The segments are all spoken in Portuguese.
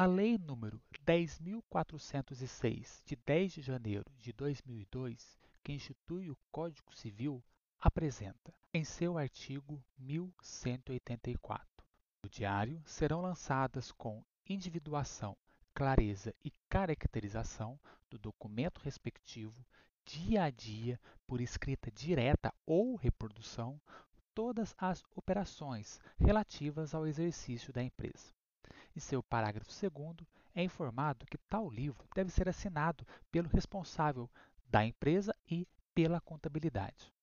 A Lei nº 10.406, de 10 de janeiro de 2002, que institui o Código Civil, apresenta, em seu artigo 1184, no diário serão lançadas com individuação, clareza e caracterização do documento respectivo, dia a dia, por escrita direta ou reprodução, todas as operações relativas ao exercício da empresa. Em seu parágrafo 2 é informado que tal livro deve ser assinado pelo responsável da empresa e pela contabilidade.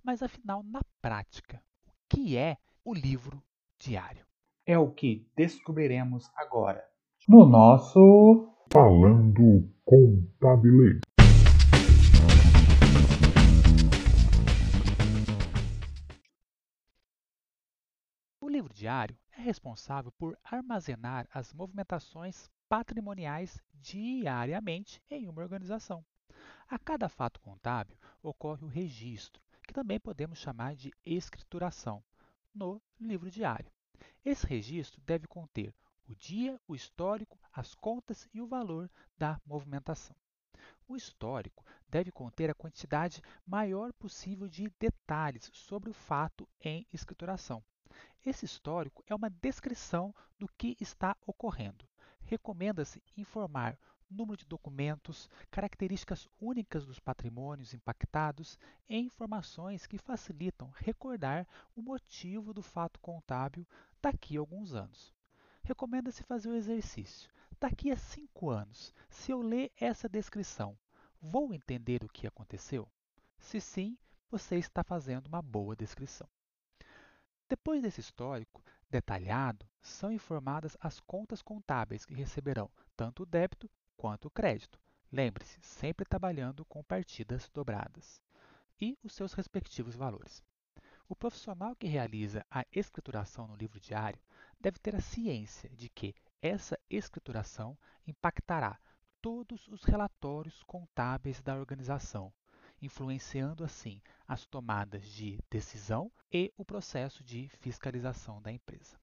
Mas afinal, na prática, o que é o livro diário? É o que descobriremos agora no nosso Falando Contabilês. O livro diário é responsável por armazenar as movimentações patrimoniais diariamente em uma organização. A cada fato contábil ocorre o registro, que também podemos chamar de escrituração, no livro diário. Esse registro deve conter o dia, o histórico, as contas e o valor da movimentação. O histórico deve conter a quantidade maior possível de detalhes sobre o fato em escrituração. Esse histórico é uma descrição do que está ocorrendo. Recomenda-se informar número de documentos, características únicas dos patrimônios impactados e informações que facilitam recordar o motivo do fato contábil daqui a alguns anos recomenda-se fazer o exercício. Daqui a cinco anos, se eu ler essa descrição, vou entender o que aconteceu? Se sim, você está fazendo uma boa descrição. Depois desse histórico detalhado, são informadas as contas contábeis que receberão tanto o débito quanto o crédito. Lembre-se, sempre trabalhando com partidas dobradas. E os seus respectivos valores. O profissional que realiza a escrituração no livro diário deve ter a ciência de que essa escrituração impactará todos os relatórios contábeis da organização, influenciando assim as tomadas de decisão e o processo de fiscalização da empresa.